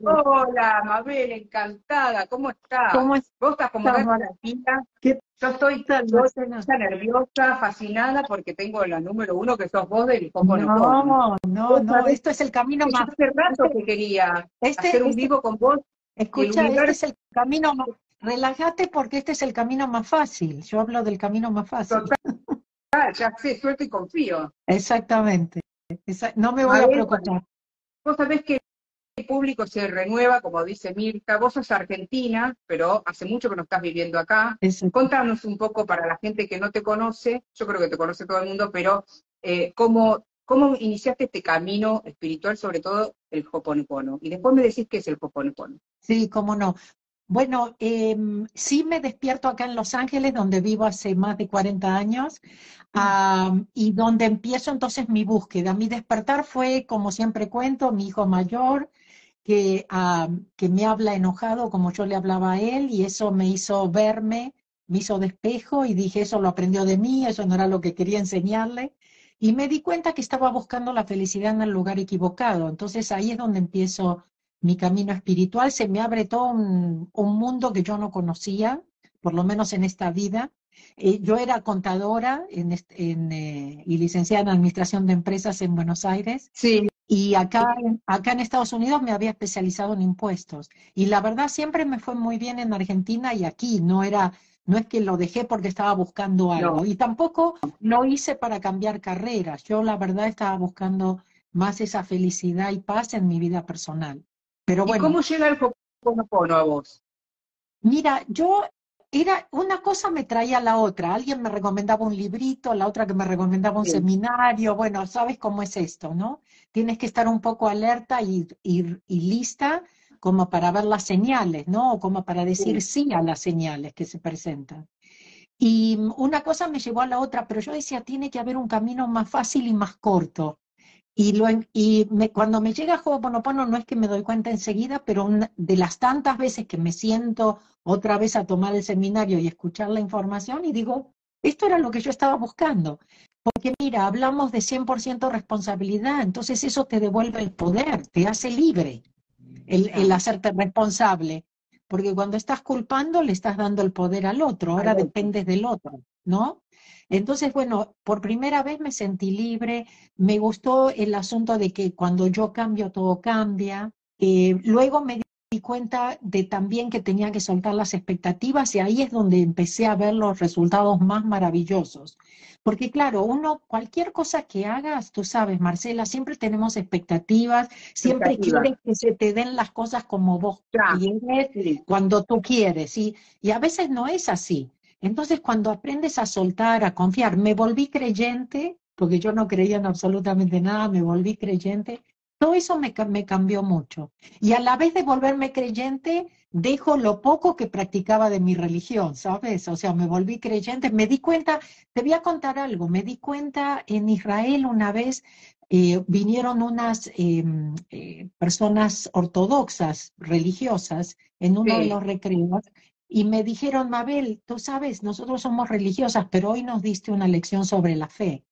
Hola, Mabel, encantada. ¿Cómo estás? ¿Cómo estás? Vos estás como la pila. Yo estoy tan nerviosa, fascinada, porque tengo la número uno que sos vos del No, no, no, esto es el camino más... Hace rato que quería este, hacer un este vivo con vos. Escucha, este es el camino más... Relájate porque este es el camino más fácil. Yo hablo del camino más fácil. Total, ya sé, suelto y confío. Exactamente. No me voy a, preocupar. Vos sabés que el público se renueva, como dice Mirta. Vos sos argentina, pero hace mucho que no estás viviendo acá. Contanos un poco para la gente que no te conoce, yo creo que te conoce todo el mundo, pero eh, cómo, cómo iniciaste este camino espiritual, sobre todo el Hoponopono. Y después me decís qué es el Hoponopono. Sí, cómo no. Bueno, em, sí me despierto acá en Los Ángeles, donde vivo hace más de 40 años, y donde empiezo entonces mi búsqueda. Mi despertar fue, como siempre cuento, mi hijo mayor, que, que me habla enojado como yo le hablaba a él, y eso me hizo verme, me hizo despejo, y dije, eso lo aprendió de mí, eso no era lo que quería enseñarle. Y me di cuenta que estaba buscando la felicidad en el lugar equivocado. Entonces ahí es donde empiezo mi camino espiritual, se me abre todo un, mundo que yo no conocía, por lo menos en esta vida. Eh, yo era contadora en, eh, y licenciada en Administración de Empresas en Buenos Aires. Sí. Y acá, acá en Estados Unidos me había especializado en impuestos. Y la verdad siempre me fue muy bien en Argentina y aquí. No era, no es que lo dejé porque estaba buscando algo. Y tampoco lo hice para cambiar carreras. Yo la verdad estaba buscando más esa felicidad y paz en mi vida personal. Pero bueno. ¿Y cómo llega el Hoponopono a vos? Mira, yo era una cosa me traía a la otra. Alguien me recomendaba un librito, la otra que me recomendaba un seminario. Bueno, sabes cómo es esto, ¿no? Tienes que estar un poco alerta y, y, lista como para ver las señales, ¿no? O como para decir sí. sí a las señales que se presentan. Y una cosa me llevó a la otra, pero yo decía, tiene que haber un camino más fácil y más corto. Y, lo, y cuando me llega Ho'oponopono no es que me doy cuenta enseguida, pero de las tantas veces que me siento otra vez a tomar el seminario y escuchar la información y digo, esto era lo que yo estaba buscando. Porque mira, hablamos de 100% responsabilidad, entonces eso te devuelve el poder, te hace libre el, el hacerte responsable. Porque cuando estás culpando le estás dando el poder al otro, ahora dependes del otro, ¿no? Entonces, bueno, por primera vez me sentí libre, me gustó el asunto de que cuando yo cambio, todo cambia. Eh, luego me di cuenta de también que tenía que soltar las expectativas y ahí es donde empecé a ver los resultados más maravillosos. Porque claro, uno, cualquier cosa que hagas, tú sabes, Marcela, siempre tenemos expectativas, siempre quieres que se te den las cosas como vos quieres, cuando tú quieres, y a veces no es así. Entonces, cuando aprendes a soltar, a confiar, me volví creyente, porque yo no creía en absolutamente nada, me volví creyente, todo eso me, me cambió mucho. Y a la vez de volverme creyente, dejo lo poco que practicaba de mi religión, ¿sabes? O sea, me volví creyente, me di cuenta, te voy a contar algo, me di cuenta en Israel una vez eh, vinieron unas em, eh, personas ortodoxas, religiosas, en uno de los recreos, y me dijeron, Mabel, tú sabes, nosotros somos religiosas, pero hoy nos diste una lección sobre la fe.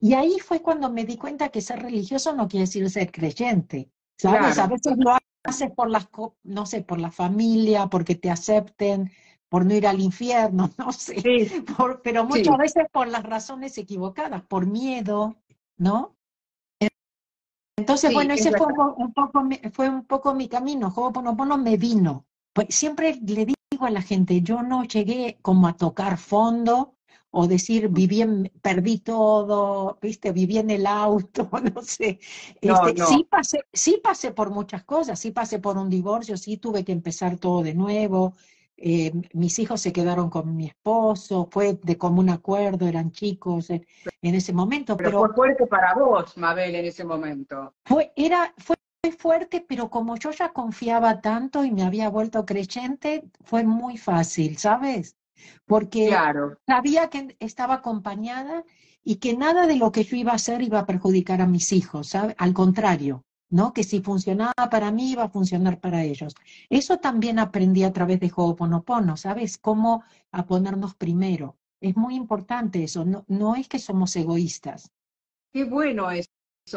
Y ahí fue cuando me di cuenta que ser religioso no quiere decir ser creyente. ¿Sabes? A veces lo haces por las, no sé, por la familia, porque te acepten, por no ir al infierno, no sé. pero muchas veces por las razones equivocadas, por miedo, ¿no? Entonces, bueno, ese fue un, poco, fue un poco mi camino. Ho'oponopono me vino. Pues siempre le di a la gente, yo no llegué como a tocar fondo o decir, viví en, perdí todo, viste, viví en el auto, no sé. Este, sí, pasé, sí pasé por muchas cosas, sí pasé por un divorcio, sí tuve que empezar todo de nuevo. Eh, mis hijos se quedaron con mi esposo, fue de común acuerdo, eran chicos en, ese momento. Pero, pero, fue fuerte para vos, Mabel, en ese momento. Fue, era, fue fuerte, pero como yo ya confiaba tanto y me había vuelto creyente, fue muy fácil, ¿sabes? Porque sabía que estaba acompañada y que nada de lo que yo iba a hacer iba a perjudicar a mis hijos, ¿sabes? Al contrario, ¿no? Que si funcionaba para mí, iba a funcionar para ellos. Eso también aprendí a través de Ho'oponopono, ¿sabes? Cómo a ponernos primero. Es muy importante eso, no, no es que somos egoístas. Qué bueno es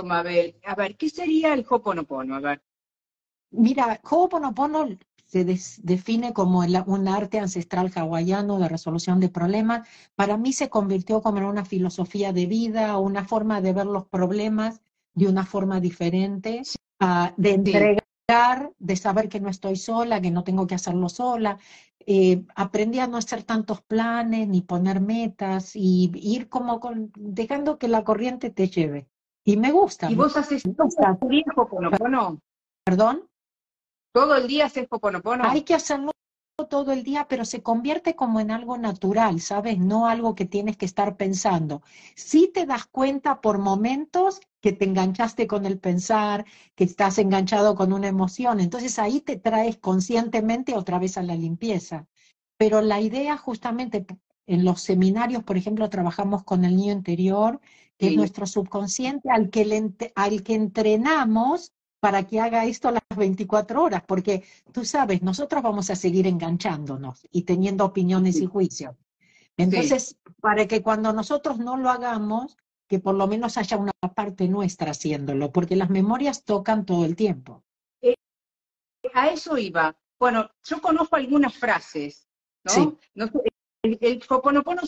Mabel. A ver, ¿qué sería el Hoponopono? A ver. Mira, Ho'oponopono se define como un arte ancestral hawaiano de resolución de problemas. Para mí se convirtió como en una filosofía de vida, una forma de ver los problemas de una forma diferente, uh, de entregar, de saber que no estoy sola, que no tengo que hacerlo sola. Eh, aprendí a no hacer tantos planes ni poner metas y ir como con, dejando que la corriente te lleve. Y me gusta. ¿Y vos haces día Hoponopono? ¿Perdón? ¿Todo el día haces Hoponopono? Hay que hacerlo todo el día, pero se convierte como en algo natural, ¿sabes? No algo que tienes que estar pensando. Si te das cuenta por momentos que te enganchaste con el pensar, que estás enganchado con una emoción, entonces ahí te traes conscientemente otra vez a la limpieza. Pero la idea justamente en los seminarios, por ejemplo, trabajamos con el niño interior, que es nuestro subconsciente al que, al que entrenamos para que haga esto a las 24 horas, porque tú sabes, nosotros vamos a seguir enganchándonos y teniendo opiniones y juicios. Entonces, para que cuando nosotros no lo hagamos, que por lo menos haya una parte nuestra haciéndolo, porque las memorias tocan todo el tiempo. Eh, a eso iba. Bueno, yo conozco algunas frases, ¿no? no ¿El, el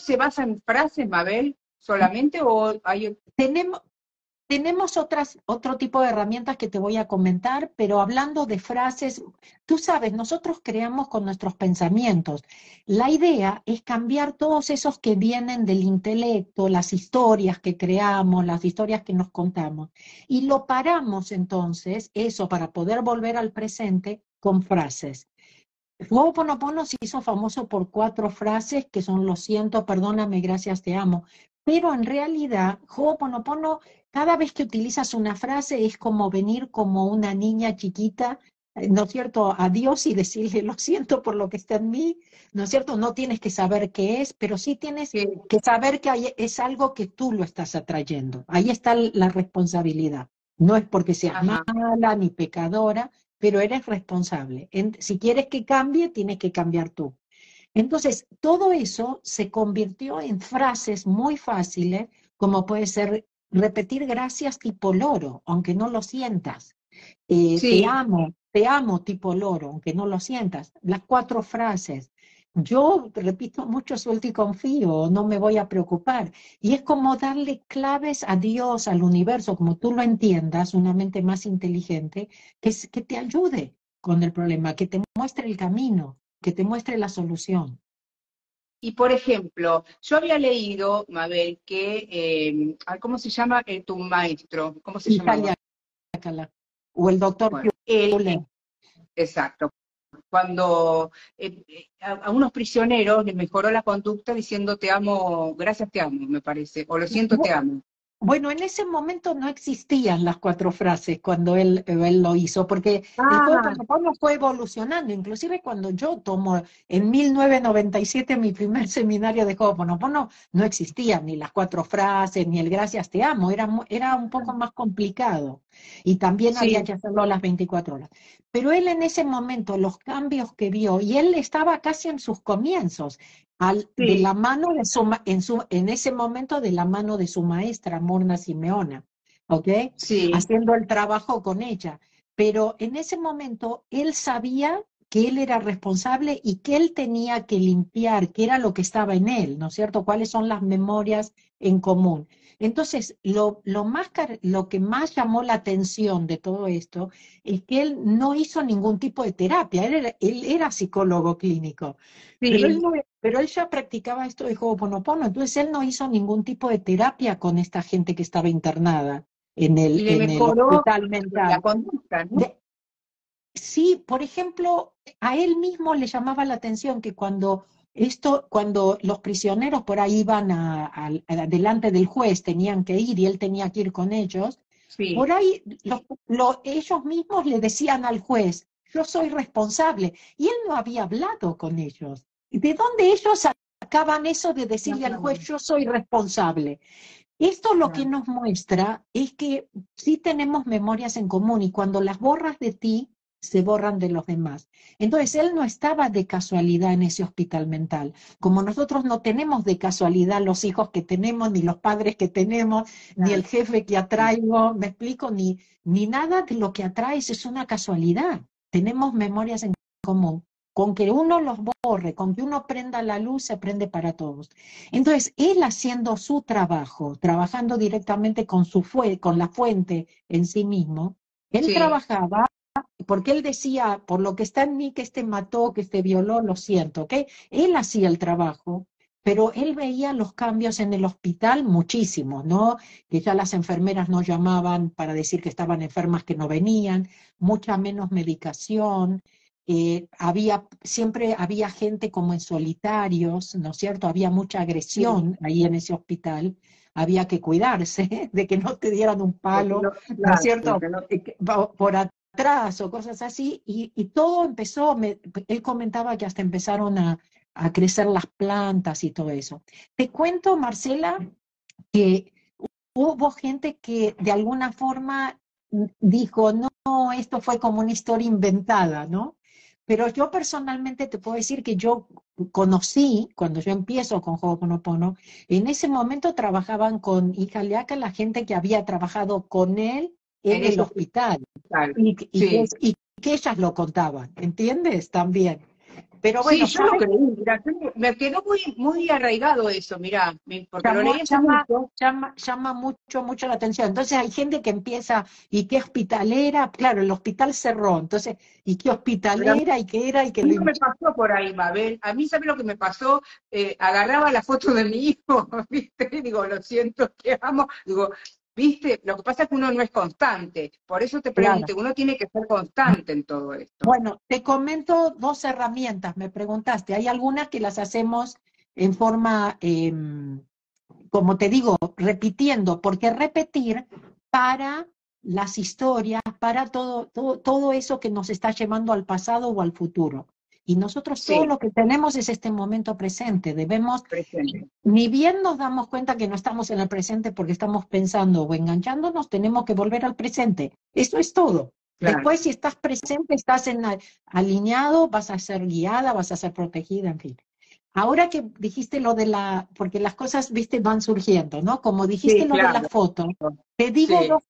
se basa en frases, Mabel, solamente o hay... Tenemos, tenemos otras, otro tipo de herramientas que te voy a comentar, pero hablando de frases, tú sabes, nosotros creamos con nuestros pensamientos. La idea es cambiar todos esos que vienen del intelecto, las historias que creamos, las historias que nos contamos, y lo paramos entonces, eso para poder volver al presente, con frases. Ho'oponopono se hizo famoso por cuatro frases que son lo siento, perdóname, gracias, te amo. Pero en realidad, Ho'oponopono cada vez que utilizas una frase es como venir como una niña chiquita, eh, ¿no es cierto?, a Dios y decirle, lo siento por lo que está en mí, ¿no es cierto? No tienes que saber qué es, pero sí tienes que saber que es algo que tú lo estás atrayendo. Ahí está la responsabilidad. No es porque seas mala ni pecadora, pero eres responsable. si quieres que cambie, tienes que cambiar tú. Entonces, todo eso se convirtió en frases muy fáciles, como puede ser repetir gracias tipo loro, aunque no lo sientas. Eh, te amo, te amo tipo loro, aunque no lo sientas. Las cuatro frases. Yo repito mucho suelto y confío, no me voy a preocupar. Y es como darle claves a Dios, al universo, como tú lo entiendas, una mente más inteligente, que, que te ayude con el problema, que te muestre el camino, que te muestre la solución. Y por ejemplo, yo había leído, Mabel, que, eh, ¿cómo se llama eh, tu maestro? ¿Cómo se llama? O el doctor bueno, Exacto. Cuando eh, a, unos prisioneros les mejoró la conducta diciendo te amo, gracias te amo, me parece, o lo siento te amo. Bueno, en ese momento no existían las cuatro frases cuando él, él lo hizo, porque ah. el fue evolucionando. Inclusive cuando yo tomo en 1997 mi primer seminario de Ho'oponopono, no existían ni las cuatro frases, ni el gracias te amo, era, era un poco más complicado. Y también había que hacerlo a las 24 horas. Pero él en ese momento, los cambios que vio, y él estaba casi en sus comienzos, de la mano de su, en, su, en ese momento de la mano de su maestra, Morna Simeona, ¿ok? Sí. Haciendo el trabajo con ella. Pero en ese momento él sabía que él era responsable y que él tenía que limpiar, qué era lo que estaba en él, ¿no es cierto? ¿Cuáles son las memorias en común? Entonces, lo, lo, más, lo que más llamó la atención de todo esto es que él no hizo ningún tipo de terapia, él era, él era psicólogo clínico, pero, él pero, él ya practicaba esto de Ho'oponopono, entonces él no hizo ningún tipo de terapia con esta gente que estaba internada en el, en el hospital mental. La conducta, ¿no? sí, por ejemplo, a él mismo le llamaba la atención que cuando esto, cuando los prisioneros por ahí iban a, delante del juez, tenían que ir y él tenía que ir con ellos, por ahí ellos mismos le decían al juez, yo soy responsable, y él no había hablado con ellos. ¿De dónde ellos sacaban eso de decirle al juez, yo soy responsable? Esto lo que nos muestra es que sí tenemos memorias en común y cuando las borras de ti, se borran de los demás. Entonces, él no estaba de casualidad en ese hospital mental. Como nosotros no tenemos de casualidad los hijos que tenemos, ni los padres que tenemos, ni el jefe que atraigo, me explico, ni, ni nada de lo que atraes es una casualidad. tenemos memorias en común. Con que uno los borre, con que uno prenda la luz, se prende para todos. Entonces, él haciendo su trabajo, trabajando directamente con, su fue, con la fuente en sí mismo, él trabajaba porque él decía, por lo que está en mí, que este mató, que este violó, lo siento, ¿ok? Él hacía el trabajo, pero él veía los cambios en el hospital muchísimos, ¿no? Que ya las enfermeras no llamaban para decir que estaban enfermas que no venían, mucha menos medicación, eh, había, siempre había gente como en solitarios, ¿no es cierto? Había mucha agresión ahí en ese hospital, había que cuidarse de que no te dieran un palo, ¿no, es cierto? Por atrás o cosas así, y, todo empezó, él comentaba que hasta empezaron a, a crecer las plantas y todo eso. Te cuento, Marcela, que hubo gente que de alguna forma dijo, no, esto fue como una historia inventada, ¿no? Pero yo personalmente te puedo decir que yo conocí, cuando yo empiezo con Ho'oponopono, en ese momento trabajaban con Ijaleaka la gente que había trabajado con él en, el hospital. Y, y, que ellas lo contaban, ¿entiendes? También. Pero bueno, sí, yo lo creí, me quedó muy, muy arraigado eso, mira, porque lo leí llama, mucho. Llama, llama, mucho, mucho la atención. Entonces hay gente que empieza, ¿y qué hospitalera? Claro, el hospital cerró, entonces, ¿y qué hospitalera? ¿Y qué era? ¿Y qué a mí me pasó por ahí, Mabel, a mí, ¿sabes lo que me pasó? Eh, agarraba la foto de mi hijo, ¿viste? Digo, lo siento, te amo, digo, ¿Viste? Lo que pasa es que uno no es constante. Por eso te pregunto, uno tiene que ser constante en todo esto. Bueno, te comento dos herramientas, me preguntaste. Hay algunas que las hacemos en forma, em, como te digo, repitiendo, porque repetir para las historias, para todo, todo, todo eso que nos está llevando al pasado o al futuro. Y nosotros todo lo que tenemos es este momento presente. Debemos, ni bien nos damos cuenta que no estamos en el presente porque estamos pensando o enganchándonos, tenemos que volver al presente. Eso es todo. Después, si estás presente, estás en alineado, vas a ser guiada, vas a ser protegida, en fin. Ahora que dijiste lo de la, porque las cosas, viste, van surgiendo, ¿no? Como dijiste lo de la foto, te digo dos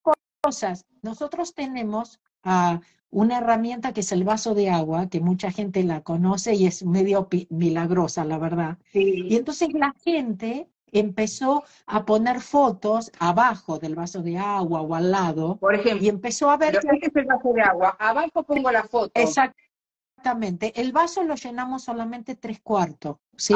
cosas. Nosotros tenemos a una herramienta que es el vaso de agua, que mucha gente la conoce y es medio milagrosa, la verdad. Y entonces la gente empezó a poner fotos abajo del vaso de agua o al lado. Por ejemplo, y empezó a ver... Este es el vaso de agua, abajo pongo la foto. Exacto. Exactamente. El vaso lo llenamos solamente tres cuartos, ¿sí?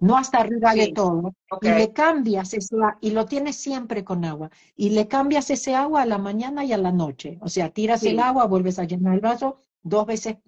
No hasta arriba de todo. Y le cambias ese y lo tienes siempre con agua. Y le cambias ese agua a la mañana y a la noche. O sea, tiras el agua, vuelves a llenar el vaso dos veces.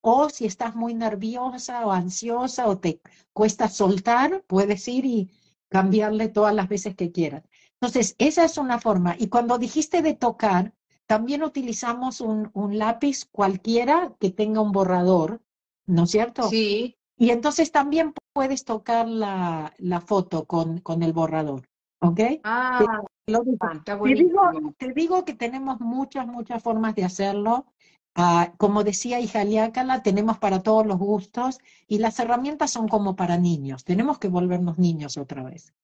O si estás muy nerviosa o ansiosa o te cuesta soltar, puedes ir y cambiarle todas las veces que quieras. Entonces, esa es una forma. Y cuando dijiste de tocar, también utilizamos un, lápiz cualquiera que tenga un borrador, ¿no es cierto? Sí. Y entonces también puedes tocar la, foto con, con, el borrador, ¿ok? Ah, te, te, digo, que tenemos muchas, muchas formas de hacerlo. Ah, como decía Ijaliácala, tenemos para todos los gustos y las herramientas son como para niños. Tenemos que volvernos niños otra vez.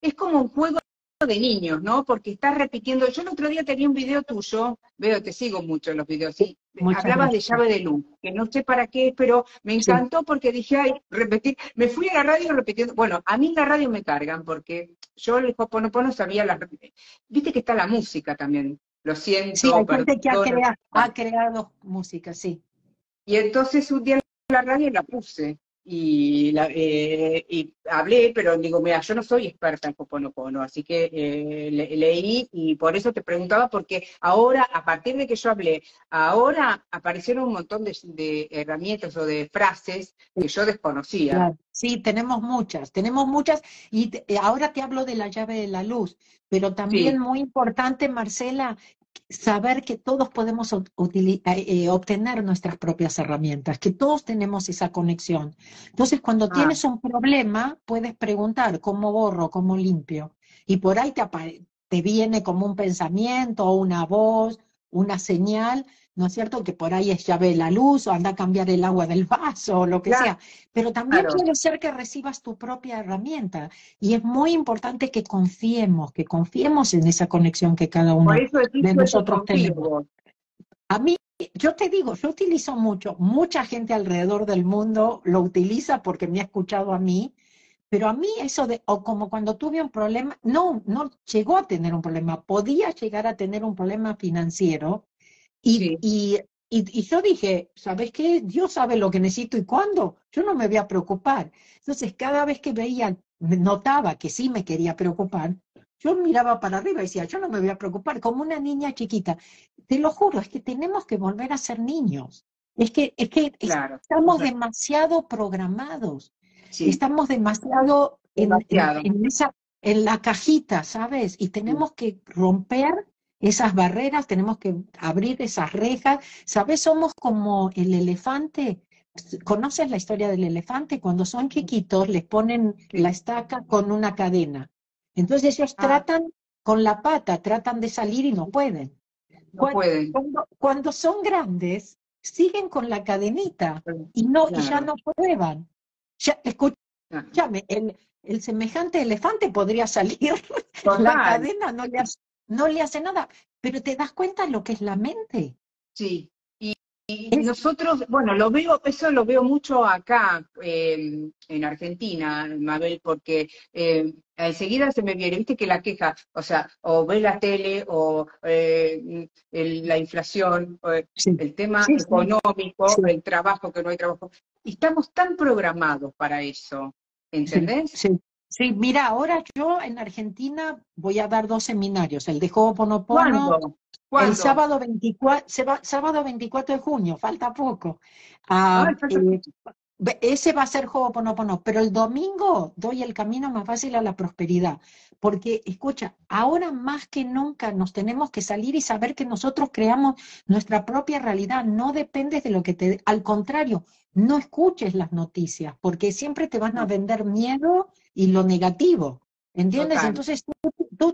Es como un juego de niños, ¿no? Porque estás repitiendo. Yo el otro día tenía un video tuyo, veo, te sigo mucho en los videos, sí. Hablabas de llave de luz, que no sé para qué, pero me encantó porque dije, ay, repetir. Me fui a la radio repitiendo. Bueno, a mí en la radio me cargan porque yo el Hoponopono sabía la. Viste que está la música también. Lo siento. Sí, hay gente que ha creado, ha creado música, sí. Y entonces un día en la radio la puse y, la, eh, y hablé, pero digo, mira, yo no soy experta en Hoponopono, así que eh, leí y por eso te preguntaba, porque ahora, a partir de que yo hablé, ahora aparecieron un montón de, herramientas o de frases que yo desconocía. Sí, tenemos muchas, tenemos muchas, y ahora te hablo de la llave de la luz, pero también muy importante, Marcela, saber que todos podemos eh, eh, obtener nuestras propias herramientas, que todos tenemos esa conexión. Entonces, cuando ah. tienes un problema, puedes preguntar cómo borro, cómo limpio. Y por ahí te, te viene como un pensamiento o una voz, una señal, ¿no es cierto? Que por ahí es llave la luz o anda a cambiar el agua del vaso o lo que sea. Pero también puede ser que recibas tu propia herramienta. Y es muy importante que confiemos, que confiemos en esa conexión que cada uno de nosotros tenemos. A mí, yo te digo, yo utilizo mucho, mucha gente alrededor del mundo lo utiliza porque me ha escuchado a mí, pero a mí eso de, o como cuando tuve un problema, no, no llegó a tener un problema, podía llegar a tener un problema financiero y, y, y, yo dije, ¿sabes qué? Dios sabe lo que necesito y cuándo, yo no me voy a preocupar. Entonces, cada vez que veía, notaba que sí me quería preocupar, yo miraba para arriba y decía, yo no me voy a preocupar, como una niña chiquita. Te lo juro, es que tenemos que volver a ser niños. Es que, es que estamos demasiado programados. Estamos demasiado, En, esa, en la cajita, ¿sabes? Y tenemos que romper esas barreras, tenemos que abrir esas rejas. ¿Sabes? Somos como el elefante. ¿Conoces la historia del elefante? Cuando son chiquitos les ponen la estaca con una cadena. Entonces ellos ah. tratan con la pata, tratan de salir y no pueden. No pueden. Cuando, son grandes, siguen con la cadenita y, no, y ya no prueban. Ya, escúchame, el, el semejante elefante podría salir, la cadena no le, hace, no le hace nada, pero te das cuenta lo que es la mente. Sí, y nosotros, bueno, lo veo, eso lo veo mucho acá em, en Argentina, Mabel, porque eh, enseguida se me viene, viste que la queja, o sea, o ve la tele, o eh, la inflación, o el tema económico, el trabajo, que no hay trabajo. Estamos tan programados para eso, ¿entendés? Sí, sí. mira, ahora yo en Argentina voy a dar dos seminarios, el de Ho'oponopono el sábado 24, sábado 24 de junio, falta poco. Ah, eh, ese va a ser Ho'oponopono, pero el domingo doy el camino más fácil a la prosperidad. Porque, escucha, ahora más que nunca nos tenemos que salir y saber que nosotros creamos nuestra propia realidad. No dependes de lo que te... Al contrario, no escuches las noticias, porque siempre te van a vender miedo y lo negativo. ¿Entiendes? Entonces tú,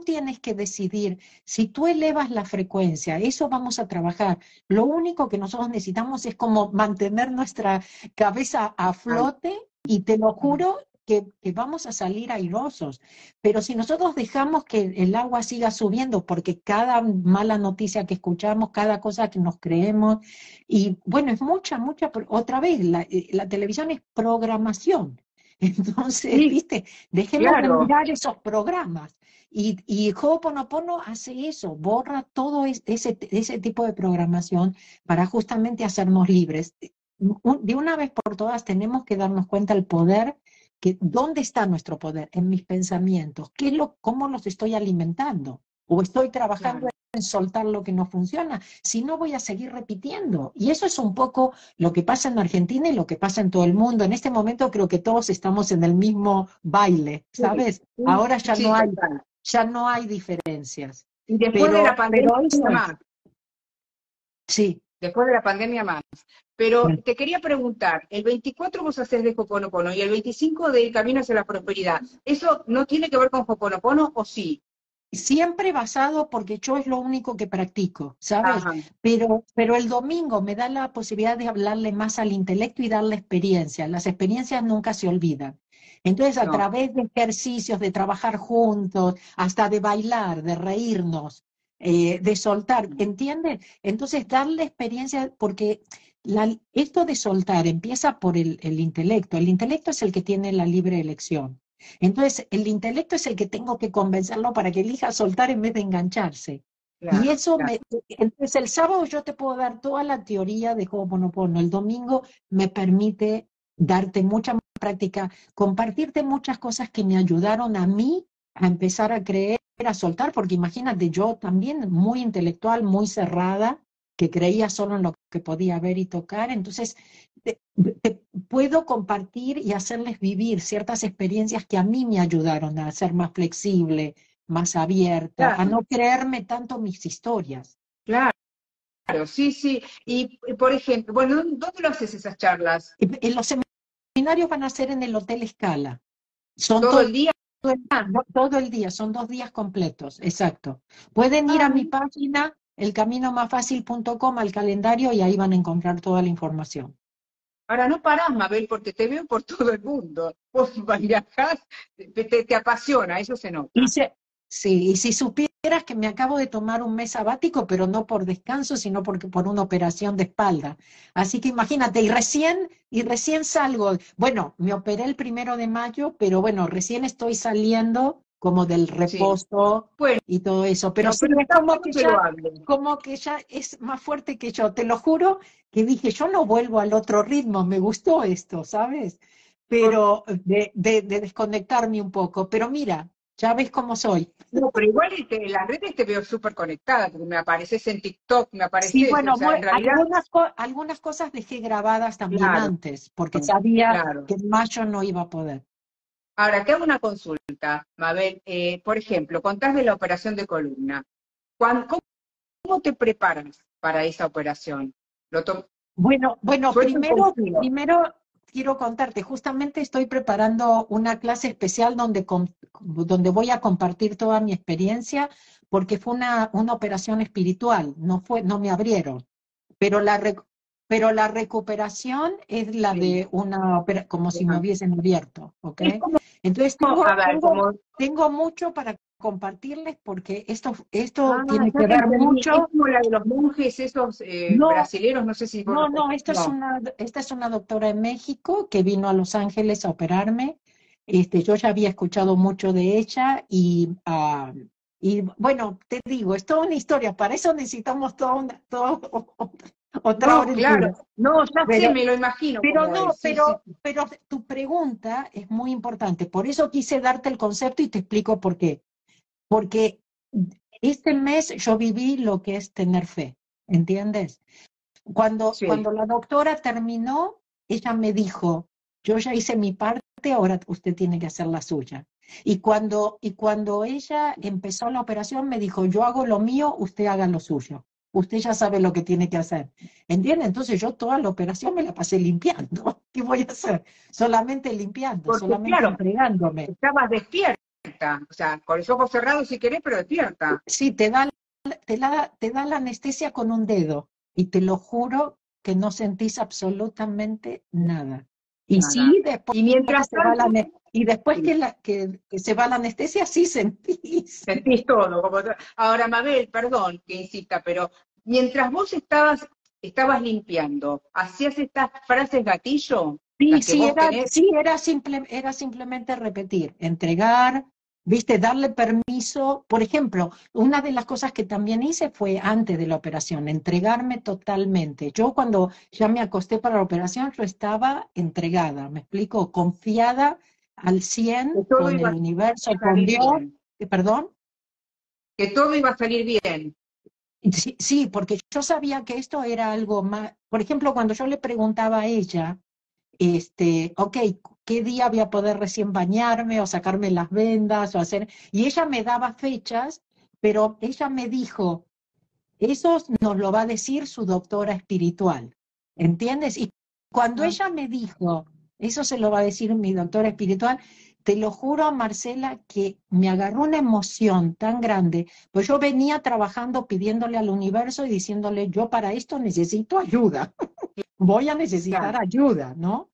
tienes que decidir, si tú elevas la frecuencia, eso vamos a trabajar. Lo único que nosotros necesitamos es como mantener nuestra cabeza a flote y te lo juro que, que, vamos a salir airosos. Pero si nosotros dejamos que el agua siga subiendo, porque cada mala noticia que escuchamos, cada cosa que nos creemos, y bueno, es mucha, mucha, otra vez, la, eh, la televisión es programación. Entonces, viste, dejemos de mirar esos programas. Y, y Ho'oponopono hace eso, borra todo ese, ese tipo de programación para justamente hacernos libres. De una vez por todas tenemos que darnos cuenta del poder, que dónde está nuestro poder, en mis pensamientos, ¿Qué es lo, cómo los estoy alimentando, o estoy trabajando en soltar lo que no funciona, si no voy a seguir repitiendo. Y eso es un poco lo que pasa en Argentina y lo que pasa en todo el mundo. En este momento creo que todos estamos en el mismo baile, ¿sabes? Ahora ya no hay ya no hay diferencias. Y después de la pandemia más. Sí. Después de la pandemia más. Pero te quería preguntar, el 24 vos haces de Hoponopono y el 25 del Camino hacia la Prosperidad. ¿Eso no tiene que ver con Hoponopono o sí? Siempre basado porque yo es lo único que practico, ¿sabes? Pero, pero el domingo me da la posibilidad de hablarle más al intelecto y darle experiencia. Las experiencias nunca se olvidan. Entonces, a través de ejercicios, de trabajar juntos, hasta de bailar, de reírnos, eh, de soltar, ¿entiendes? Entonces, darle experiencia, porque esto de soltar empieza por el intelecto. El intelecto es el que tiene la libre elección. Entonces, el intelecto es el que tengo que convencerlo para que elija soltar en vez de engancharse. y eso me, entonces el sábado yo te puedo dar toda la teoría de Ho'oponopono, el domingo me permite darte mucha práctica, compartirte muchas cosas que me ayudaron a mí a empezar a creer, a soltar, porque imagínate, yo también muy intelectual, muy cerrada, que creía solo en lo que podía ver y tocar. Entonces, te, puedo compartir y hacerles vivir ciertas experiencias que a mí me ayudaron a ser más flexible, más abierta, a no creerme tanto mis historias. Claro. Claro, sí, sí. Y, por ejemplo, bueno, ¿dónde lo haces esas charlas? En los seminarios van a ser en el Hotel Escala. Son todo, el día. Todo el, día, son dos días completos, exacto. Pueden ir a mi ah. página elcaminomasfacil.com al calendario y ahí van a encontrar toda la información. Ahora no parás, Mabel, porque te veo por todo el mundo. Vos viajás, te, te, apasiona, eso se nota. Sí, y si supieras que me acabo de tomar un mes sabático, pero no por descanso, sino porque por una operación de espalda. Así que imagínate, y recién, y recién salgo, bueno, me operé el primero de mayo, pero bueno, recién estoy saliendo como del reposo y todo eso. Pero, sí, como, que ya, como que ya es más fuerte que yo. Te lo juro que dije, yo no vuelvo al otro ritmo, me gustó esto, ¿sabes? Pero de, de desconectarme un poco. Pero mira, ya ves cómo soy. No, pero igual este, en las redes te veo súper conectada, porque me apareces en TikTok, me apareces... Sí, bueno, algunas, cosas dejé grabadas también antes, porque sabía que en mayo no iba a poder. Ahora, te hago una consulta, Mabel. Eh, por ejemplo, contás de la operación de columna. ¿Cómo, te preparas para esa operación? bueno, bueno, primero, primero quiero contarte, justamente estoy preparando una clase especial donde, donde voy a compartir toda mi experiencia, porque fue una, una operación espiritual, no, fue, no me abrieron, pero la, pero la recuperación es la de una como si me hubiesen abierto, ¿ok? Entonces tengo, tengo mucho para compartirles porque esto, esto ah, tiene que ver mucho. Es como la de los monjes, esos eh, brasileños, no sé si. No, no, esto Es una, esta es una doctora en México que vino a Los Ángeles a operarme. Este, yo ya había escuchado mucho de ella y, uh, y bueno, te digo, es toda una historia, para eso necesitamos toda una, otra no, claro, no, ya sé, me lo imagino. Pero no, pero, pero tu pregunta es muy importante, por eso quise darte el concepto y te explico por qué porque este mes yo viví lo que es tener fe, ¿entiendes? Cuando, cuando la doctora terminó, ella me dijo, yo ya hice mi parte, ahora usted tiene que hacer la suya. Y cuando, y cuando ella empezó la operación, me dijo, yo hago lo mío, usted haga lo suyo. Usted ya sabe lo que tiene que hacer. ¿Entiende? Entonces yo toda la operación me la pasé limpiando. ¿Qué voy a hacer? Solamente limpiando, solamente claro, entregándome. Estabas despierta o sea, con los ojos cerrados si querés, pero despierta. Sí, te da, te, la, te da la anestesia con un dedo y te lo juro que no sentís absolutamente nada. Y sí, después, y mientras se va la, y después que, la, que, se va la anestesia, sí sentís. Sentís todo. ahora, Mabel, perdón que insista, pero mientras vos estabas, estabas limpiando, ¿hacías estas frases gatillo? Sí, sí, era, sí era, simple, era simplemente repetir, entregar, ¿Viste? Darle permiso. Por ejemplo, una de las cosas que también hice fue antes de la operación, entregarme totalmente. Yo cuando ya me acosté para la operación, yo estaba entregada, ¿me explico? Confiada al 100 con el universo, con Dios. ¿Perdón? Que todo iba a salir bien. Sí, sí, porque yo sabía que esto era algo más. Por ejemplo, cuando yo le preguntaba a ella, este, ok, qué día voy a poder recién bañarme o sacarme las vendas o hacer. Y ella me daba fechas, pero ella me dijo, eso nos lo va a decir su doctora espiritual, ¿entiendes? Y cuando ella me dijo, eso se lo va a decir mi doctora espiritual, te lo juro, Marcela, que me agarró una emoción tan grande, pues yo venía trabajando pidiéndole al universo y diciéndole, yo para esto necesito ayuda, voy a necesitar ayuda, ¿no?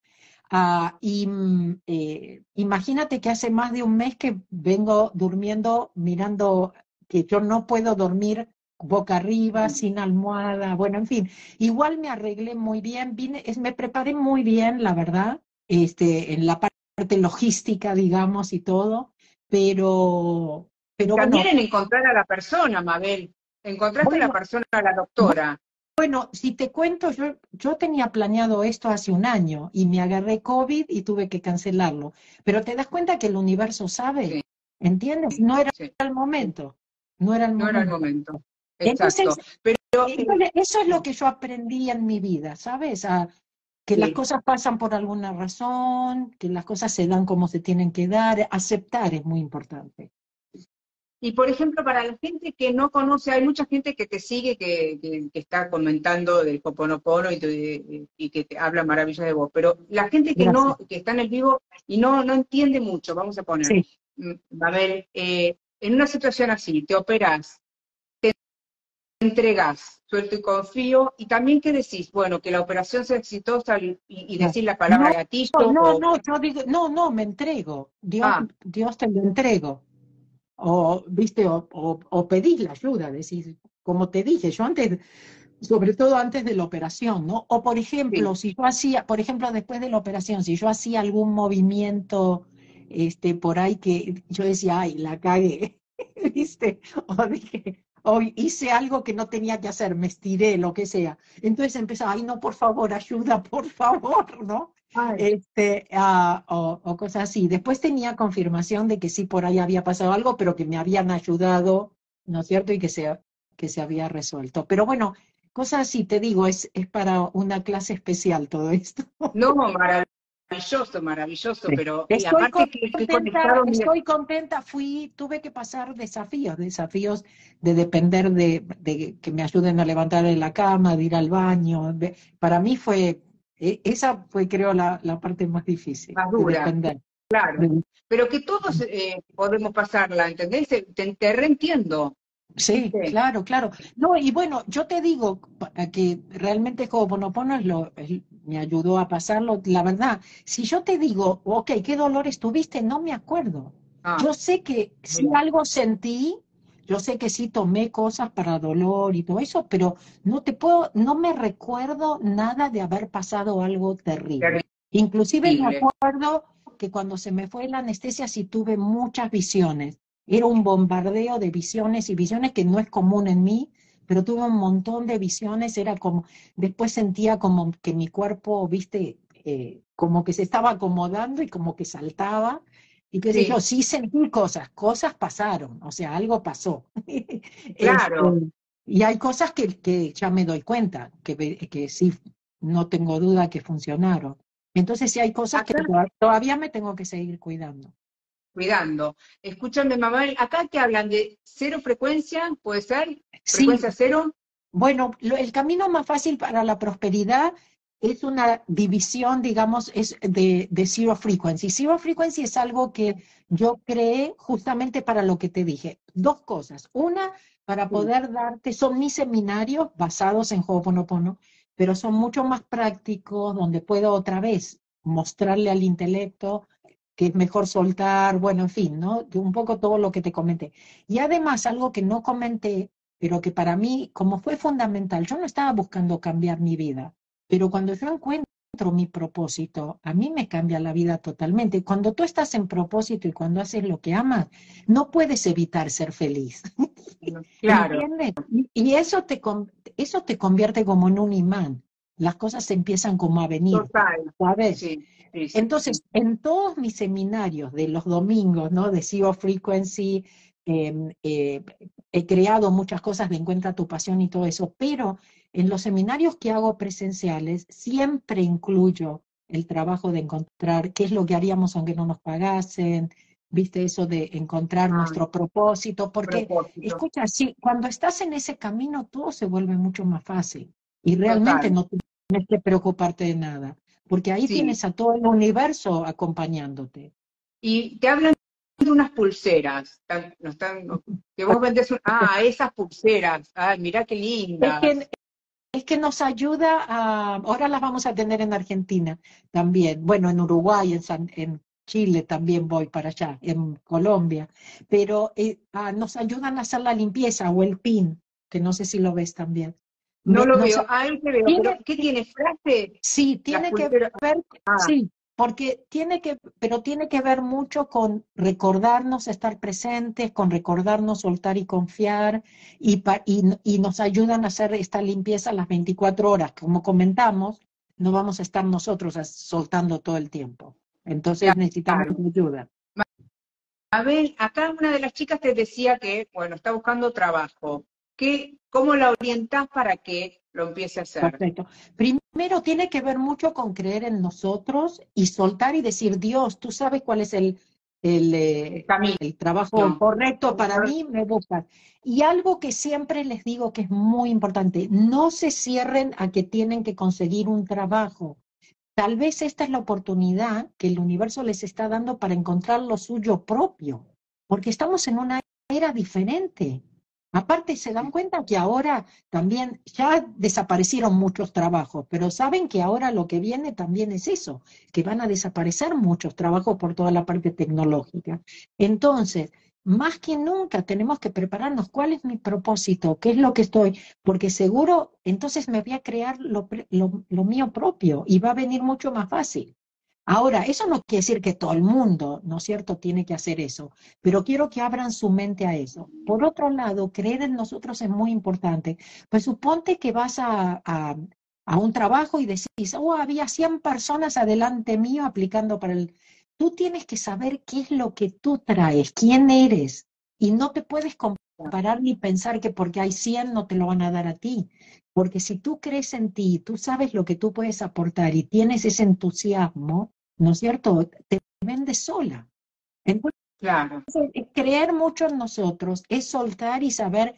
Ah, y mm, eh, imagínate que hace más de un mes que vengo durmiendo mirando que yo no puedo dormir boca arriba, sin almohada, bueno, en fin, igual me arreglé muy bien, vine, es, me preparé muy bien, la verdad, este, en la parte logística, digamos, y todo, pero... pero También en encontrar a la persona, Mabel, encontraste a la persona, a la doctora. Bueno, si te cuento, yo, yo tenía planeado esto hace un año y me agarré COVID y tuve que cancelarlo. Pero te das cuenta que el universo sabe, ¿entiendes? No era el momento. No era el momento. No era el momento. Exacto. pero, eso es lo que yo aprendí en mi vida, ¿sabes? A, que las cosas pasan por alguna razón, que las cosas se dan como se tienen que dar. Aceptar es muy importante. Y por ejemplo, para la gente que no conoce, hay mucha gente que te sigue, que, que, está comentando del Hoponopono y, y que te habla maravillas de vos, pero la gente que no, que está en el vivo y no, no entiende mucho, vamos a poner, mm, a ver, eh, en una situación así, te operas, te entregas, suelto y confío, y también que decís, bueno, que la operación sea exitosa y, y decir la palabra gatillo. No, no, yo digo, no, no, me entrego, Dios, ah. Dios te lo entrego o, viste, o, o, pedís la ayuda, decís, como te dije, yo antes, sobre todo antes de la operación, ¿no? O por ejemplo, si yo hacía, por ejemplo, después de la operación, si yo hacía algún movimiento este, por ahí que yo decía, ay, la cagué, ¿viste? O dije, o hice algo que no tenía que hacer, me estiré, lo que sea. Entonces empezaba, ay, no, por favor, ayuda, por favor, ¿no? Este, uh, o, o, cosas así. Después tenía confirmación de que sí, por ahí había pasado algo, pero que me habían ayudado, ¿no es cierto? Y que se, que se había resuelto. Pero bueno, cosas así, te digo, es, es para una clase especial todo esto. No, maravilloso maravilloso, maravilloso, pero estoy, contenta, estoy contenta, fui, tuve que pasar desafíos, desafíos de depender de, de, que me ayuden a levantar de la cama, de ir al baño. para mí fue, esa fue creo la, la parte más difícil. Más dura. Claro, pero que todos eh, podemos pasarla, ¿entendés? Te, te reentiendo. Sí, claro, claro. No, y bueno, yo te digo que realmente Ho'oponopono es lo, me ayudó a pasarlo. La verdad, si yo te digo, ok, ¿qué dolores tuviste? No me acuerdo. Ah, yo sé que si algo sentí, yo sé que sí tomé cosas para dolor y todo eso, pero no te puedo, no me recuerdo nada de haber pasado algo terrible. Inclusive me acuerdo que cuando se me fue la anestesia sí tuve muchas visiones. Era un bombardeo de visiones y visiones que no es común en mí, pero tuve un montón de visiones, era como, después sentía como que mi cuerpo, viste, eh, como que se estaba acomodando y como que saltaba, y que sí. yo, sí sentí cosas, cosas pasaron, o sea, algo pasó. Claro. Este, y hay cosas que, que, ya me doy cuenta, que, que sí, no tengo duda que funcionaron. Entonces sí hay cosas que todavía me tengo que seguir cuidando cuidando. Escúchame, mamá, acá que hablan de cero frecuencia, ¿puede ser? ¿Frecuencia cero? Bueno, el camino más fácil para la prosperidad es una división, digamos, es de, de zero frequency. Zero frequency es algo que yo creé justamente para lo que te dije. Dos cosas. Una, para poder darte, son mis seminarios basados en Ho'oponopono, pero son mucho más prácticos, donde puedo otra vez mostrarle al intelecto que es mejor soltar, bueno, en fin, ¿no? Un poco todo lo que te comenté. Y además, algo que no comenté, pero que para mí, como fue fundamental, yo no estaba buscando cambiar mi vida, pero cuando yo encuentro mi propósito, a mí me cambia la vida totalmente. Cuando tú estás en propósito y cuando haces lo que amas, no puedes evitar ser feliz. Claro. Y eso te, eso te convierte como en un imán. Las cosas empiezan como a venir. Total. ¿Sabes? Sí. Entonces, en todos mis seminarios de los domingos, ¿no? De Zero Frequency, em, eh, he creado muchas cosas de Encuentra tu pasión y todo eso, pero en los seminarios que hago presenciales siempre incluyo el trabajo de encontrar qué es lo que haríamos aunque no nos pagasen, viste eso de encontrar ah. nuestro propósito, porque escucha, si cuando estás en ese camino todo se vuelve mucho más fácil y realmente no tienes que preocuparte de nada porque ahí tienes a todo el universo acompañándote. Y te hablan de unas pulseras, que vos vendes, ah, esas pulseras, ay, mira qué lindas. Es que, nos ayuda a, ahora las vamos a tener en Argentina también, bueno, en Uruguay, en, en Chile también voy para allá, en Colombia, pero eh, ah, nos ayudan a hacer la limpieza o el PIN, que no sé si lo ves también. No lo veo, ahí te veo, pero ¿qué tiene frase? Sí, tiene que ver, ah. sí, porque tiene que, pero tiene que ver mucho con recordarnos estar presentes, con recordarnos soltar y confiar, y, y, nos ayudan a hacer esta limpieza las 24 horas. Como comentamos, no vamos a estar nosotros soltando todo el tiempo. Entonces necesitamos ayuda. A ver, acá una de las chicas te decía que, bueno, está buscando trabajo. ¿Qué, ¿Cómo la orientas para que lo empiece a hacer? Perfecto. Primero tiene que ver mucho con creer en nosotros y soltar y decir, Dios, tú sabes cuál es el, el, eh, el trabajo correcto para mí, me buscas. Y algo que siempre les digo que es muy importante, no se cierren a que tienen que conseguir un trabajo. Tal vez esta es la oportunidad que el universo les está dando para encontrar lo suyo propio, porque estamos en una era diferente. Aparte, se dan cuenta que ahora también ya desaparecieron muchos trabajos, pero saben que ahora lo que viene también es eso, que van a desaparecer muchos trabajos por toda la parte tecnológica. Entonces, más que nunca tenemos que prepararnos. ¿Cuál es mi propósito? ¿Qué es lo que estoy? Porque seguro entonces me voy a crear lo, lo mío propio y va a venir mucho más fácil. Ahora, eso no quiere decir que todo el mundo, ¿no es cierto?, tiene que hacer eso, pero quiero que abran su mente a eso. Por otro lado, creer en nosotros es muy importante. Pues suponte que vas a, a, un trabajo y decís, oh, había 100 personas adelante mío aplicando para el... Tú tienes que saber qué es lo que tú traes, quién eres, y no te puedes comparar ni pensar que porque hay 100 no te lo van a dar a ti. Porque si tú crees en ti, tú sabes lo que tú puedes aportar y tienes ese entusiasmo, ¿no es cierto? Te vende sola. Entonces, claro. creer mucho en nosotros es soltar y saber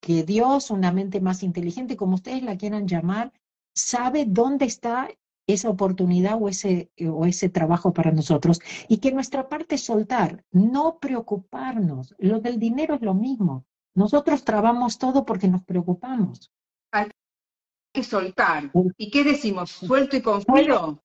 que Dios, una mente más inteligente, como ustedes la quieran llamar, sabe dónde está esa oportunidad o ese, o ese trabajo para nosotros. Y que nuestra parte es soltar, no preocuparnos. Lo del dinero es lo mismo. Nosotros trabamos todo porque nos preocupamos. Hay que soltar. ¿Y qué decimos? ¿Suelto y confío?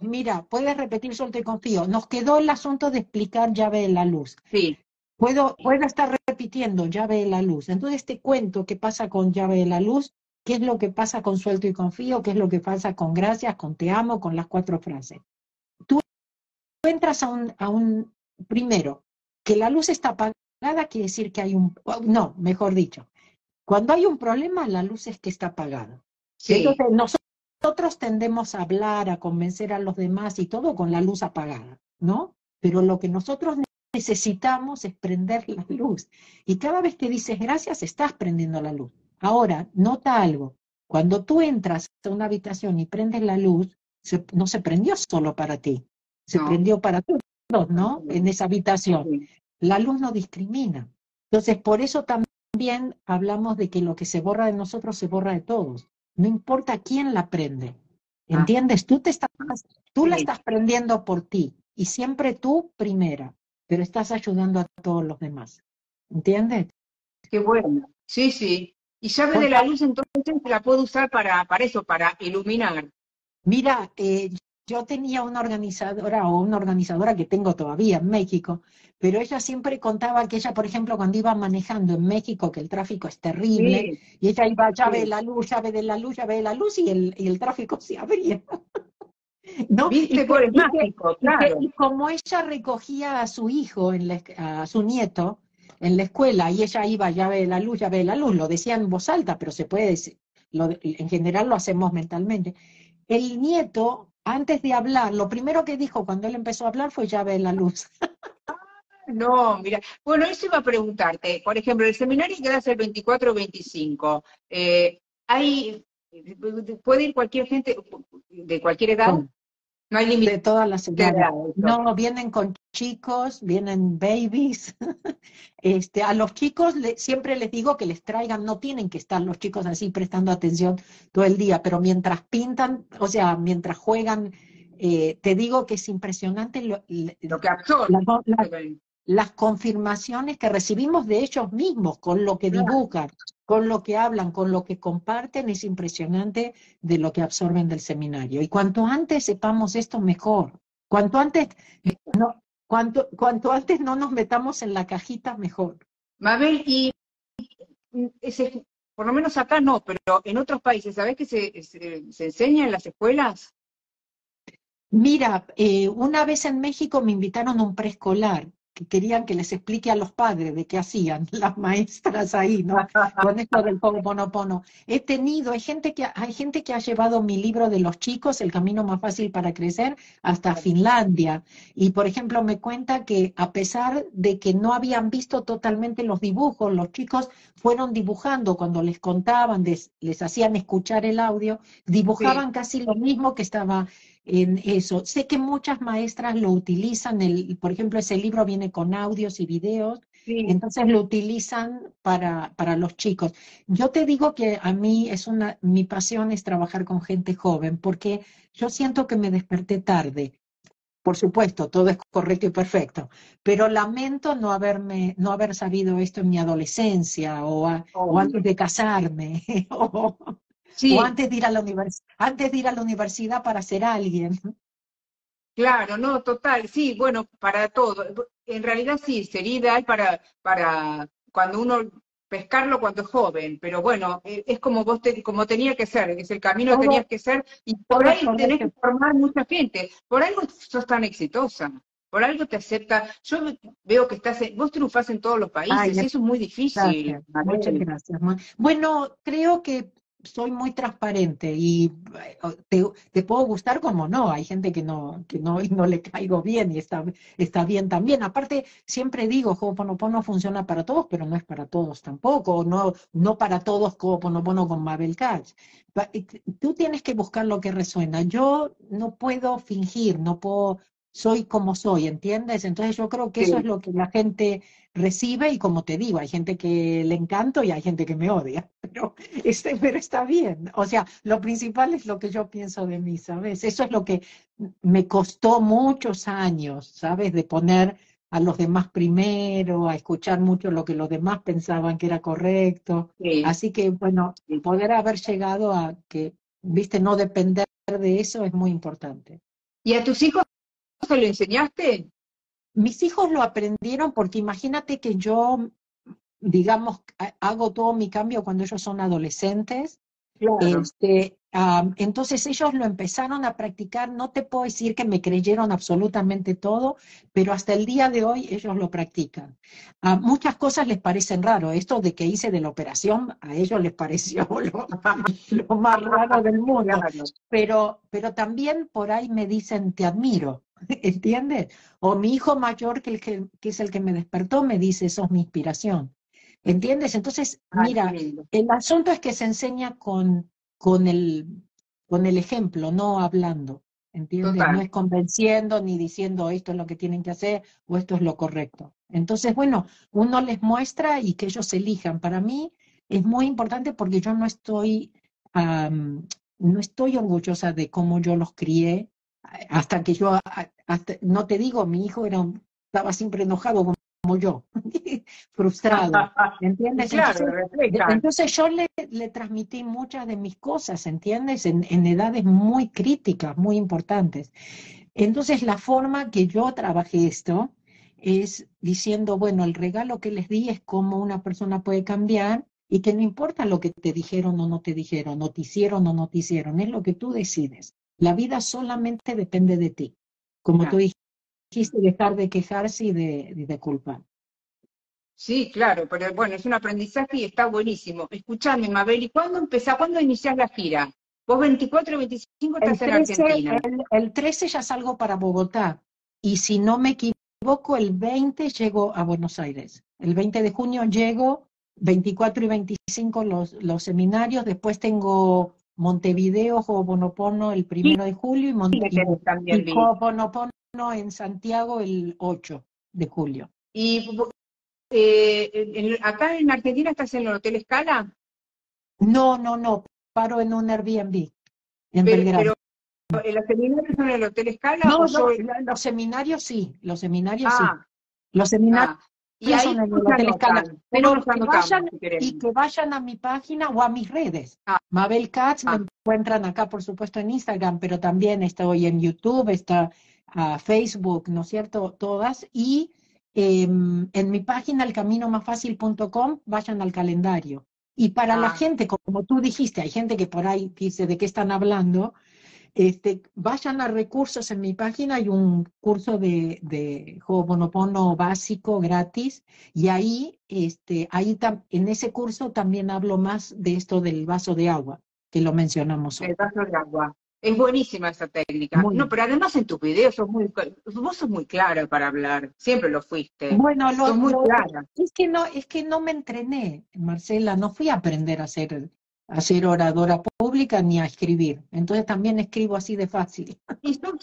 Mira, puedes repetir solo te confío. Nos quedó el asunto de explicar llave de la luz. Sí. Puedo, puedo estar repitiendo llave de la luz. Entonces te cuento qué pasa con llave de la luz, qué es lo que pasa con suelto y confío, qué es lo que pasa con gracias, con te amo, con las cuatro frases. Tú entras a un, a un primero, que la luz está apagada quiere decir que hay un, no, mejor dicho, cuando hay un problema, la luz es que está apagada. Sí. Entonces, nosotros nosotros tendemos a hablar, a convencer a los demás y todo con la luz apagada, ¿no? Pero lo que nosotros necesitamos es prender la luz. Y cada vez que dices gracias, estás prendiendo la luz. Ahora, nota algo. Cuando tú entras a una habitación y prendes la luz, no se prendió solo para ti, se prendió para todos, ¿no? En esa habitación. La luz no discrimina. Entonces, por eso también hablamos de que lo que se borra de nosotros se borra de todos. No importa quién la prende. Ah. ¿Entiendes? Tú, te estás, tú la estás prendiendo por ti y siempre tú primera, pero estás ayudando a todos los demás. ¿Entiendes? Qué bueno. Sí, sí. Y llave de la luz entonces la puedo usar para, para eso, para iluminar. Mira, eh, yo tenía una organizadora o una organizadora que tengo todavía en México, pero ella siempre contaba que ella, por ejemplo, cuando iba manejando en México, que el tráfico es terrible, y ella iba, llave de la luz, llave de la luz, llave de la luz, y el, y el tráfico se abría. ¿No? Y, por el mágico, claro. y, como ella recogía a su hijo, en a su nieto, en la escuela, y ella iba, llave de la luz, llave de la luz, lo decía en voz alta, pero se puede decir, en general lo hacemos mentalmente. El nieto antes de hablar, lo primero que dijo cuando él empezó a hablar fue llave de la luz. No, mira, bueno, eso iba a preguntarte. Por ejemplo, el seminario que das el 24 25, eh, ¿hay, ¿puede ir cualquier gente de cualquier edad? No hay límite. De todas las edades. No, vienen con chicos, vienen babies. este, a los chicos siempre les digo que les traigan, no tienen que estar los chicos así prestando atención todo el día, pero mientras pintan, o sea, mientras juegan, eh, te digo que es impresionante lo, que absorben las confirmaciones que recibimos de ellos mismos, con lo que dibujan, con lo que hablan, con lo que comparten, es impresionante de lo que absorben del seminario. Y cuanto antes sepamos esto, mejor. Cuanto antes no, cuanto, cuanto antes no nos metamos en la cajita, mejor. Mabel, y ese, por lo menos acá no, pero en otros países, ¿sabés que se, se, enseña en las escuelas? Mira, eh, una vez en México me invitaron a un preescolar querían que les explique a los padres de qué hacían las maestras ahí, ¿no? Con esto del pono He tenido, hay gente que hay gente que ha llevado mi libro de los chicos, El camino más fácil para crecer, hasta Finlandia. Y por ejemplo, me cuenta que a pesar de que no habían visto totalmente los dibujos, los chicos fueron dibujando cuando les contaban, les, hacían escuchar el audio, dibujaban casi lo mismo que estaba en eso. Sé que muchas maestras lo utilizan, el, por ejemplo, ese libro viene con audios y videos, entonces lo utilizan para, para los chicos. Yo te digo que a mí es una, mi pasión es trabajar con gente joven, porque yo siento que me desperté tarde. Por supuesto, todo es correcto y perfecto, pero lamento no haberme, no haber sabido esto en mi adolescencia o, o antes de casarme. o, o antes de, ir a la antes de ir a la universidad para ser alguien. Claro, no, total, sí, bueno, para todo. En realidad sí, sería ideal para, para cuando uno pescarlo cuando es joven, pero bueno, eh, es como vos te, como tenía que ser, es el camino que tenías que ser, y por ahí tenés que formar mucha gente. Por algo sos tan exitosa, por algo te acepta. Yo veo que estás, vos triunfás en todos los países, y eso es muy difícil. muchas gracias. Bueno, creo que soy muy transparente y te, te, puedo gustar como no, hay gente que no, que no, no le caigo bien y está, está bien también. Aparte, siempre digo, Ho'oponopono funciona para todos, pero no es para todos tampoco, no, no para todos Ho'oponopono con Mabel Katz. Tú tienes que buscar lo que resuena. Yo no puedo fingir, no puedo soy como soy, ¿entiendes? Entonces yo creo que eso es lo que la gente recibe y como te digo, hay gente que le encanto y hay gente que me odia, pero, este, pero está bien. O sea, lo principal es lo que yo pienso de mí, ¿sabes? Eso es lo que me costó muchos años, ¿sabes? De poner a los demás primero, a escuchar mucho lo que los demás pensaban que era correcto. Así que, bueno, poder haber llegado a que, viste, no depender de eso es muy importante. ¿Y a tus hijos se lo enseñaste? Mis hijos lo aprendieron porque imagínate que yo, digamos, hago todo mi cambio cuando ellos son adolescentes. Este, entonces ellos lo empezaron a practicar, no te puedo decir que me creyeron absolutamente todo, pero hasta el día de hoy ellos lo practican. Muchas cosas les parecen raro, esto de que hice de la operación a ellos les pareció lo, más raro del mundo, pero, pero también por ahí me dicen te admiro, ¿entiendes? O mi hijo mayor, que, el que, es el que me despertó, me dice, eso es mi inspiración. ¿Entiendes? Entonces, mira, el asunto es que se enseña con, con, el, con el ejemplo, no hablando. ¿Entiendes? No es convenciendo ni diciendo esto es lo que tienen que hacer o esto es lo correcto. Entonces, bueno, uno les muestra y que ellos elijan. Para mí es muy importante porque yo no estoy, no estoy orgullosa de cómo yo los crié, hasta que yo, hasta, no te digo, mi hijo era, estaba siempre enojado como yo, frustrado, ¿entiendes? entonces, yo le, le, transmití muchas de mis cosas, ¿entiendes? En, en, edades muy críticas, muy importantes. Entonces la forma que yo trabajé esto es diciendo, bueno, el regalo que les di es cómo una persona puede cambiar y que no importa lo que te dijeron o no te dijeron, no te hicieron o no te hicieron, es lo que tú decides. La vida solamente depende de ti. Como tú dijiste, dejar de quejarse y de, de culpar. Sí, claro, pero bueno, es un aprendizaje y está buenísimo. Escuchame, Mabel, ¿y cuándo empezás, cuándo iniciás la gira? Vos 24 y 25 estás en Argentina. El, 13 ya salgo para Bogotá y si no me equivoco, el 20 llego a Buenos Aires. El 20 de junio llego, 24 y 25 los, los seminarios, después tengo Montevideo, Ho'oponopono el primero de julio y, Montevideo, y Ho'oponopono en Santiago el 8 de julio. ¿Y eh, acá en Argentina estás en el Hotel Escala? No, no, no, paro en un Airbnb en. Pero, ¿Los seminarios son en el Hotel Escala? No, no, los seminarios sí, los seminarios sí. Ah. Los seminarios ah. Y ahí Pero que vayan, y que vayan a mi página o a mis redes. Ah. Mabel Katz me ah. encuentran acá, por supuesto, en Instagram, pero también estoy en YouTube, está a Facebook, ¿no es cierto? Todas. Y em, en mi página, elcaminomasfacil.com, vayan al calendario. Y para la gente, como tú dijiste, hay gente que por ahí dice de qué están hablando, este, vayan a recursos en mi página, hay un curso de, de Ho'oponopono básico gratis y ahí, este, ahí en ese curso también hablo más de esto del vaso de agua, que lo mencionamos hoy. El vaso de agua. Es buenísima esa técnica. no, pero además en tus videos sos muy, vos sos muy clara para hablar. Siempre lo fuiste. Bueno, lo, muy clara. Es que no, es que no me entrené, Marcela. No fui a aprender a hacer a ser oradora pública ni a escribir. Entonces también escribo así de fácil. Y por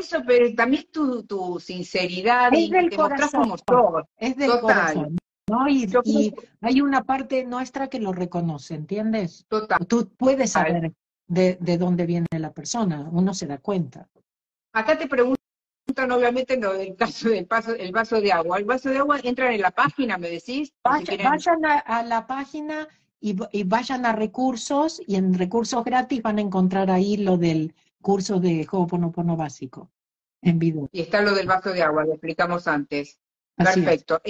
eso, pero también tu, tu sinceridad es y del te corazón, como Es del corazón. ¿no? Y, hay una parte nuestra que lo reconoce, ¿entiendes? Total. Tú puedes saber de, de, dónde viene la persona, uno se da cuenta. Acá te preguntan obviamente lo del caso del paso, el vaso de agua. El vaso de agua entran en la página, me decís. vayan a, la página y, vayan a recursos y en recursos gratis van a encontrar ahí lo del curso de Ho'oponopono básico. En video. Y está lo del vaso de agua, lo explicamos antes. Perfecto.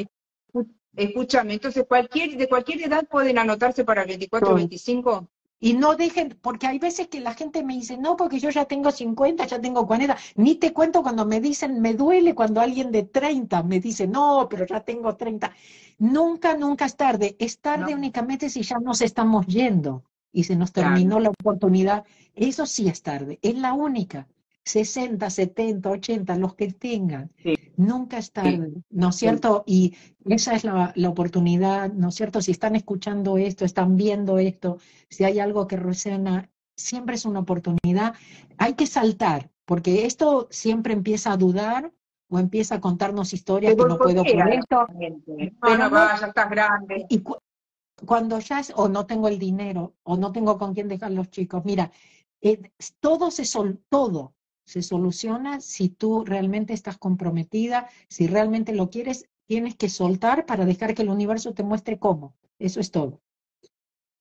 Escúchame, entonces cualquier, de cualquier edad pueden anotarse para el 24 o 25. Y no dejen, porque hay veces que la gente me dice, no, porque yo ya tengo 50, ya tengo 40. Ni te cuento cuando me dicen, me duele cuando alguien de 30 me dice, no, pero ya tengo 30. Nunca, nunca es tarde. Es tarde únicamente si ya nos estamos yendo y se nos terminó la oportunidad. Eso sí es tarde, es la única. 60, 70, 80, los que tengan. Nunca es tarde, ¿no es cierto? Y esa es la, la, oportunidad, ¿no es cierto? Si están escuchando esto, están viendo esto, si hay algo que resuena, siempre es una oportunidad. Hay que saltar, porque esto siempre empieza a dudar o empieza a contarnos historias que no puedo por esto. Pero no, no, ya estás grande. Y cuando ya es, o no tengo el dinero, o no tengo con quién dejar los chicos, mira, eh, todo se sol, todo se soluciona si tú realmente estás comprometida, si realmente lo quieres, tienes que soltar para dejar que el universo te muestre cómo. Eso es todo.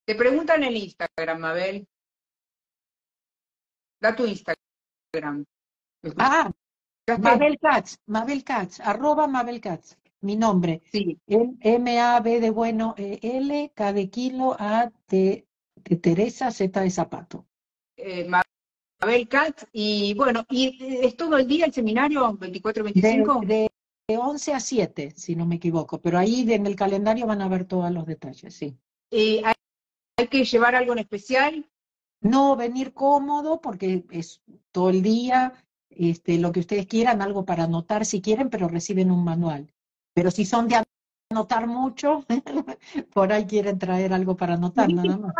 Te preguntan en Instagram, Mabel. Da tu Instagram. Ah, Mabel Katz, Mabel Katz, arroba Mabel Katz, mi nombre. Sí. M-A-B de bueno, e, L, K de kilo, A de, Teresa, Z de zapato. Eh, Abel Katz, y bueno, ¿y es todo el día el seminario 24-25? De, de, 11 a 7, si no me equivoco, pero ahí en el calendario van a ver todos los detalles, sí. Eh, ¿hay, que llevar algo en especial? No, venir cómodo, porque es todo el día, este, lo que ustedes quieran, algo para anotar si quieren, pero reciben un manual. Pero si son de anotar mucho, por ahí quieren traer algo para anotar, nada más.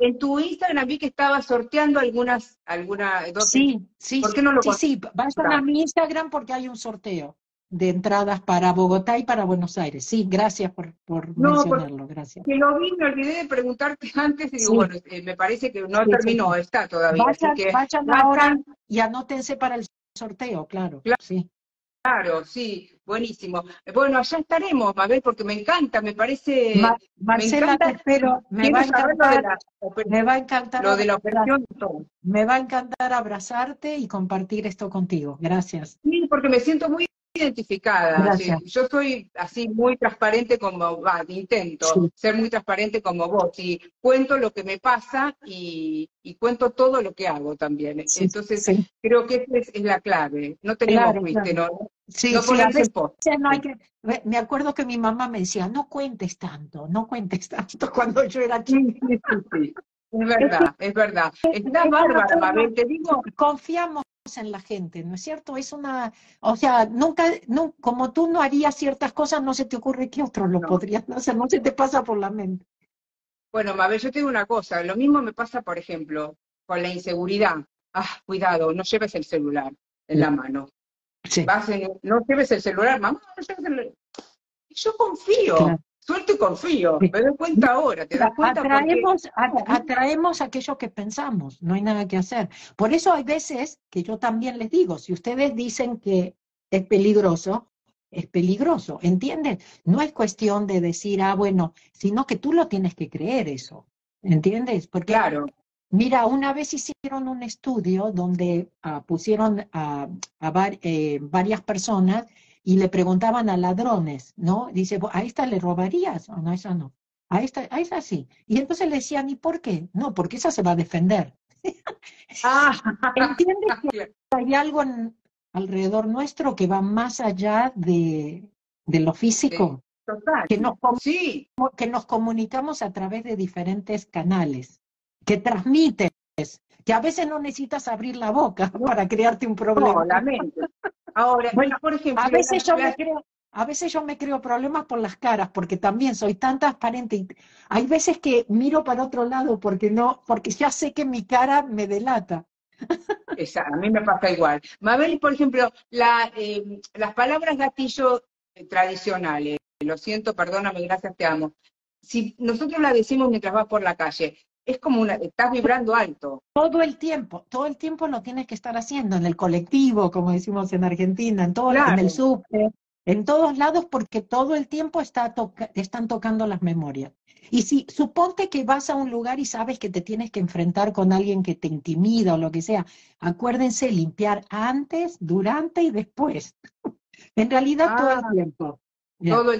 En tu Instagram vi que estaba sorteando algunas, alguna Sí, sí, ¿Por qué no lo sí, sí, vayan a mi Instagram porque hay un sorteo de entradas para Bogotá y para Buenos Aires. Sí, gracias por, por mencionarlo, gracias. Que lo vi, me olvidé de preguntarte antes y digo, bueno, eh, me parece que no terminó, está todavía. Vayan, que vayan ahora y anótense para el sorteo, claro. claro. Sí. Claro, sí, buenísimo. Bueno, allá estaremos, Mabel, porque me encanta, me parece... Marcela, te espero, me va, me va a encantar... Lo de la operación, Me va a encantar abrazarte y compartir esto contigo. Gracias. Sí, porque me siento muy identificada. Yo soy así muy transparente como, va, intento ser muy transparente como vos, y cuento lo que me pasa y, cuento todo lo que hago también. Entonces, creo que esa es, la clave. No tenemos, ¿no? Sí, no hay que, me acuerdo que mi mamá me decía, no cuentes tanto, no cuentes tanto cuando yo era chica. Es verdad, es verdad. Está bárbara, Mabel, te digo. Confiamos en la gente, ¿no es cierto? Es una, o sea, nunca, no, como tú no harías ciertas cosas, no se te ocurre que otros lo podrían hacer, no se te pasa por la mente. Bueno, Mabel, yo te digo una cosa, lo mismo me pasa, por ejemplo, con la inseguridad. Ah, cuidado, no lleves el celular en la mano. Sí. no lleves el celular, mamá, no lleves el celular. Yo confío suelto y confío, me doy cuenta ahora, ¿te das cuenta? Atraemos, atraemos aquello que pensamos, no hay nada que hacer. Por eso hay veces que yo también les digo, si ustedes dicen que es peligroso, es peligroso, ¿entiendes? No es cuestión de decir, ah, bueno, sino que tú lo tienes que creer eso, ¿entiendes? Porque, claro. mira, una vez hicieron un estudio donde ah, pusieron a, eh, varias personas y le preguntaban a ladrones, ¿no? Dice, ¿a esta le robarías? O no, esa no. A esta, a esa sí. Y entonces le decían, ¿y por qué? No, porque esa se va a defender. Ah, ¿Entiendes que hay algo alrededor nuestro que va más allá de, de lo físico? Total. Que nos, sí. que nos comunicamos a través de diferentes canales, que transmites, que a veces no necesitas abrir la boca para crearte un problema. No, la mente. Ahora, bueno, por ejemplo, a veces yo me creo, a veces yo me creo problemas por las caras, porque también soy tan transparente. Y hay veces que miro para otro lado porque no, porque ya sé que mi cara me delata. Esa, a mí me pasa igual. Mabel, por ejemplo, la, eh, las palabras gatillo eh, tradicionales, lo siento, perdóname, gracias, te amo. Si nosotros la decimos mientras vas por la calle, es como una, estás vibrando alto. Todo el tiempo, todo el tiempo lo tienes que estar haciendo, en el colectivo, como decimos en Argentina, en todo, en el subte, En todos lados porque todo el tiempo está están tocando las memorias. Y si suponte que vas a un lugar y sabes que te tienes que enfrentar con alguien que te intimida o lo que sea, acuérdense limpiar antes, durante y después. en realidad todo el ah, tiempo.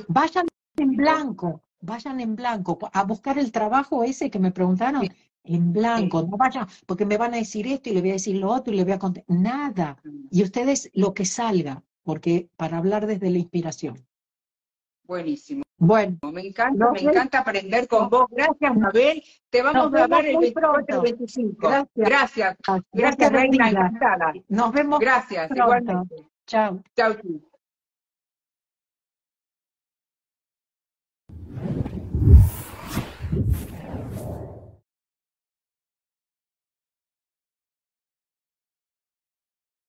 Vayan en blanco, vayan en blanco a buscar el trabajo ese que me preguntaron. En blanco, no vayan, porque me van a decir esto y le voy a decir lo otro y le voy a contar. Nada. Y ustedes lo que salga, porque para hablar desde la inspiración. Buenísimo. Bueno, me encanta, me encanta aprender con vos. Gracias, Mabel. Te vamos a ver el 24 y 25. Gracias. Gracias, gracias, Reina, encantada. Nos vemos. Gracias, igualmente. Chao. Chao.